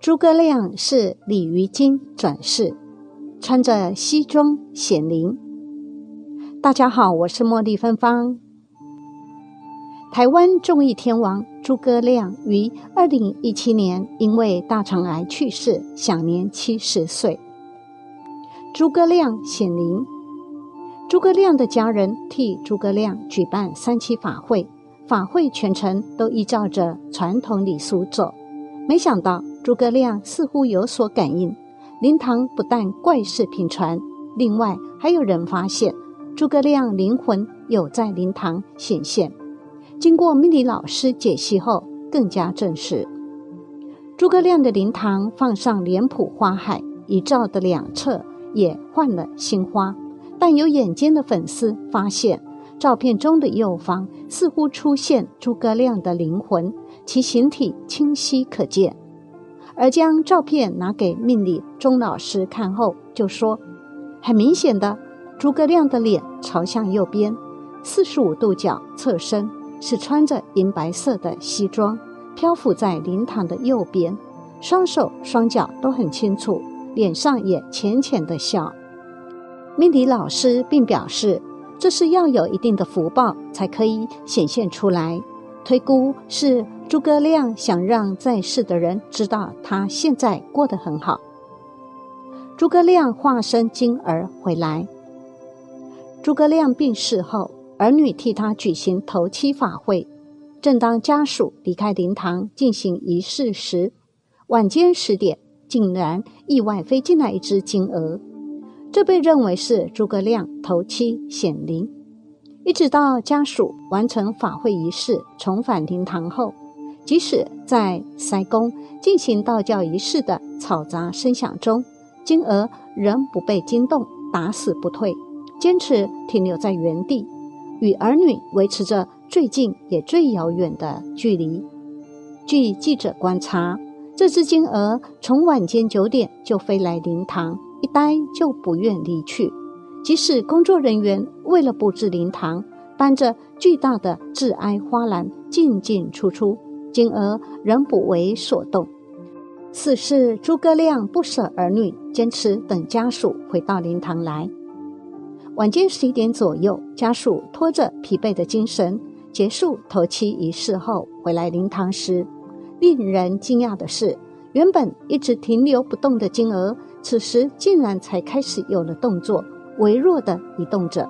诸葛亮是鲤鱼精转世，穿着西装显灵。大家好，我是茉莉芬芳。台湾综艺天王诸葛亮于二零一七年因为大肠癌去世，享年七十岁。诸葛亮显灵，诸葛亮的家人替诸葛亮举办三期法会，法会全程都依照着传统礼俗走，没想到。诸葛亮似乎有所感应，灵堂不但怪事频传，另外还有人发现诸葛亮灵魂有在灵堂显现。经过命理老师解析后，更加证实，诸葛亮的灵堂放上脸谱花海，遗照的两侧也换了新花。但有眼尖的粉丝发现，照片中的右方似乎出现诸葛亮的灵魂，其形体清晰可见。而将照片拿给命理钟老师看后，就说：“很明显的，诸葛亮的脸朝向右边，四十五度角侧身，是穿着银白色的西装，漂浮在灵堂的右边，双手双脚都很清楚，脸上也浅浅的笑。”命理老师并表示，这是要有一定的福报才可以显现出来，推估是。诸葛亮想让在世的人知道他现在过得很好。诸葛亮化身金儿回来。诸葛亮病逝后，儿女替他举行头七法会。正当家属离开灵堂进行仪式时，晚间十点，竟然意外飞进来一只金鹅，这被认为是诸葛亮头七显灵。一直到家属完成法会仪式，重返灵堂后。即使在塞宫进行道教仪式的嘈杂声响中，金娥仍不被惊动，打死不退，坚持停留在原地，与儿女维持着最近也最遥远的距离。据记者观察，这只金鹅从晚间九点就飞来灵堂，一待就不愿离去。即使工作人员为了布置灵堂，搬着巨大的致哀花篮进进出出。金娥仍不为所动，此事诸葛亮不舍儿女，坚持等家属回到灵堂来。晚间十一点左右，家属拖着疲惫的精神结束头七仪式后回来灵堂时，令人惊讶的是，原本一直停留不动的金娥，此时竟然才开始有了动作，微弱的移动着。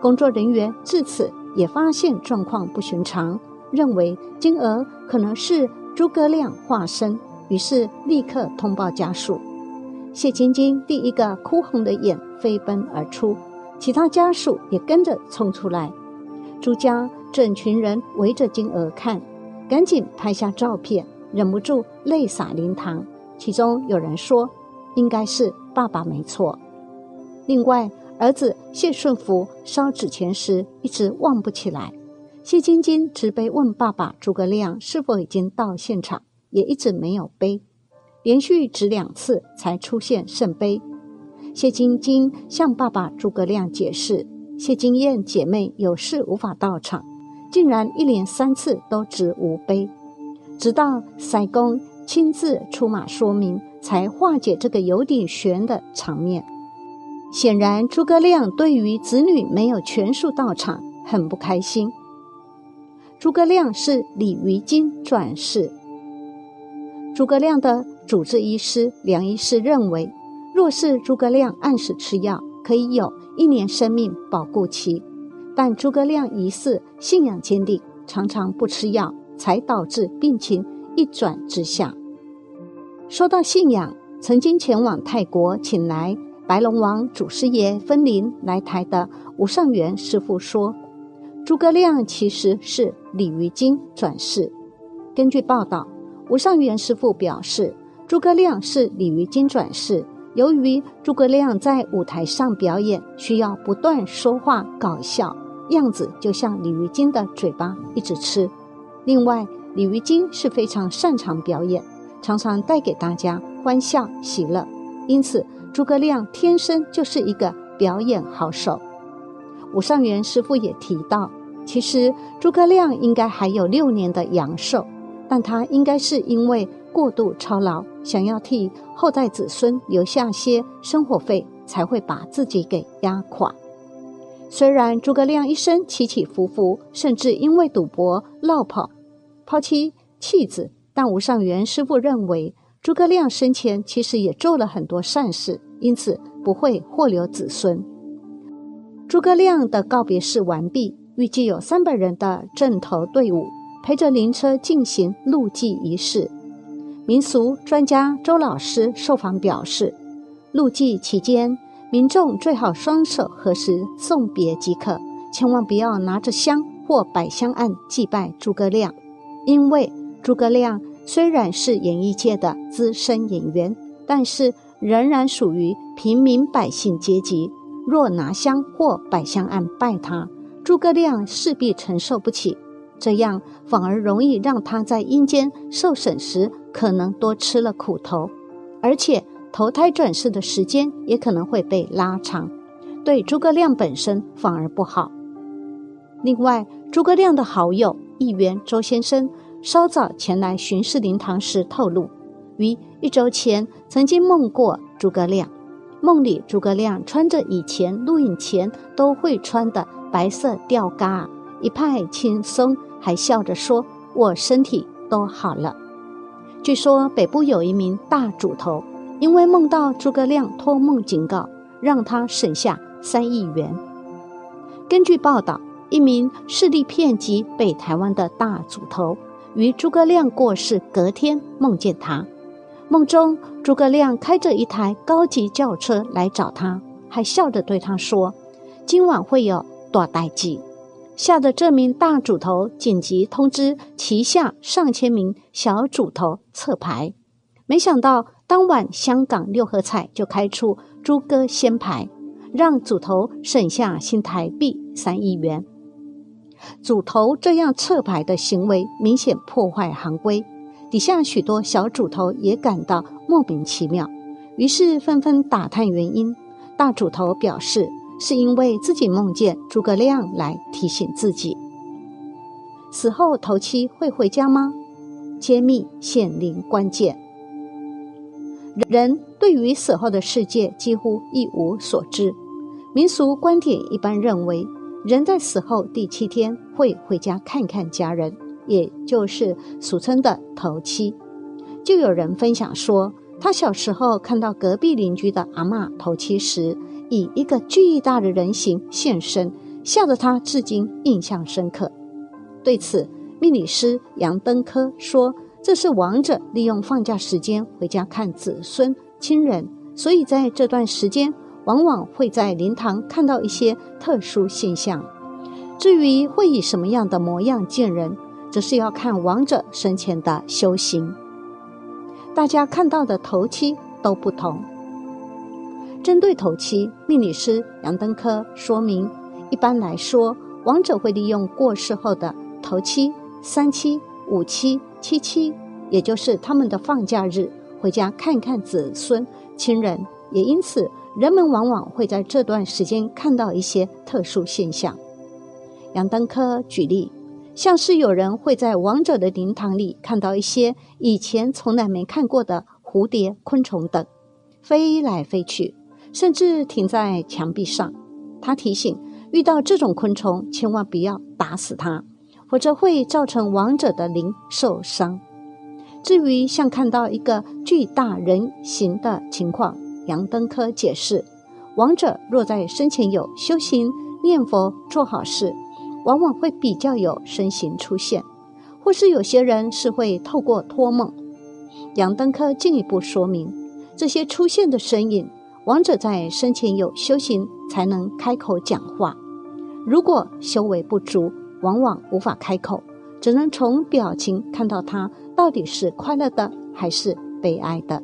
工作人员至此也发现状况不寻常。认为金娥可能是诸葛亮化身，于是立刻通报家属。谢晶晶第一个哭红的眼飞奔而出，其他家属也跟着冲出来。朱家整群人围着金娥看，赶紧拍下照片，忍不住泪洒灵堂。其中有人说：“应该是爸爸没错。”另外，儿子谢顺福烧纸钱时一直忘不起来。谢晶晶直悲问爸爸诸葛亮是否已经到现场，也一直没有杯，连续指两次才出现圣杯。谢晶晶向爸爸诸葛亮解释，谢金燕姐妹有事无法到场，竟然一连三次都指无杯，直到塞公亲自出马说明，才化解这个有点悬的场面。显然，诸葛亮对于子女没有全数到场很不开心。诸葛亮是鲤鱼精转世。诸葛亮的主治医师梁医师认为，若是诸葛亮按时吃药，可以有一年生命保护期。但诸葛亮疑似信仰坚定，常常不吃药，才导致病情一转直下。说到信仰，曾经前往泰国请来白龙王祖师爷分灵来台的吴尚元师傅说。诸葛亮其实是鲤鱼精转世。根据报道，吴尚元师傅表示，诸葛亮是鲤鱼精转世。由于诸葛亮在舞台上表演，需要不断说话搞笑，样子就像鲤鱼精的嘴巴一直吃。另外，鲤鱼精是非常擅长表演，常常带给大家欢笑喜乐，因此诸葛亮天生就是一个表演好手。吴尚元师傅也提到，其实诸葛亮应该还有六年的阳寿，但他应该是因为过度操劳，想要替后代子孙留下些生活费，才会把自己给压垮。虽然诸葛亮一生起起伏伏，甚至因为赌博落跑、抛妻弃子，但吴尚元师傅认为，诸葛亮生前其实也做了很多善事，因此不会祸留子孙。诸葛亮的告别式完毕，预计有三百人的阵头队伍陪着灵车进行路祭仪式。民俗专家周老师受访表示，路祭期间，民众最好双手合十送别即可，千万不要拿着香或摆香案祭拜诸葛亮，因为诸葛亮虽然是演艺界的资深演员，但是仍然属于平民百姓阶级。若拿香或摆香案拜他，诸葛亮势必承受不起，这样反而容易让他在阴间受审时可能多吃了苦头，而且投胎转世的时间也可能会被拉长，对诸葛亮本身反而不好。另外，诸葛亮的好友议员周先生稍早前来巡视灵堂时透露，于一周前曾经梦过诸葛亮。梦里，诸葛亮穿着以前录影前都会穿的白色吊嘎，一派轻松，还笑着说：“我身体都好了。”据说北部有一名大主头，因为梦到诸葛亮托梦警告，让他省下三亿元。根据报道，一名势力遍及北台湾的大主头，于诸葛亮过世隔天梦见他。梦中，诸葛亮开着一台高级轿车来找他，还笑着对他说：“今晚会有大代祭。”吓得这名大主头紧急通知旗下上千名小主头撤牌。没想到当晚香港六合彩就开出诸葛先牌，让主头省下新台币三亿元。主头这样撤牌的行为，明显破坏行规。底下许多小主头也感到莫名其妙，于是纷纷打探原因。大主头表示，是因为自己梦见诸葛亮来提醒自己。死后头七会回家吗？揭秘显灵关键。人对于死后的世界几乎一无所知。民俗观点一般认为，人在死后第七天会回家看看家人。也就是俗称的头七，就有人分享说，他小时候看到隔壁邻居的阿妈头七时，以一个巨大的人形现身，吓得他至今印象深刻。对此，命理师杨登科说，这是亡者利用放假时间回家看子孙亲人，所以在这段时间，往往会在灵堂看到一些特殊现象。至于会以什么样的模样见人？则是要看亡者生前的修行，大家看到的头七都不同。针对头七，命理师杨登科说明，一般来说，亡者会利用过世后的头七、三七、五七、七七，也就是他们的放假日，回家看看子孙亲人，也因此，人们往往会在这段时间看到一些特殊现象。杨登科举例。像是有人会在亡者的灵堂里看到一些以前从来没看过的蝴蝶、昆虫等，飞来飞去，甚至停在墙壁上。他提醒，遇到这种昆虫，千万不要打死它，否则会造成亡者的灵受伤。至于像看到一个巨大人形的情况，杨登科解释，亡者若在生前有修行、念佛、做好事。往往会比较有身形出现，或是有些人是会透过托梦。杨登科进一步说明，这些出现的身影，亡者在生前有修行才能开口讲话。如果修为不足，往往无法开口，只能从表情看到他到底是快乐的还是悲哀的。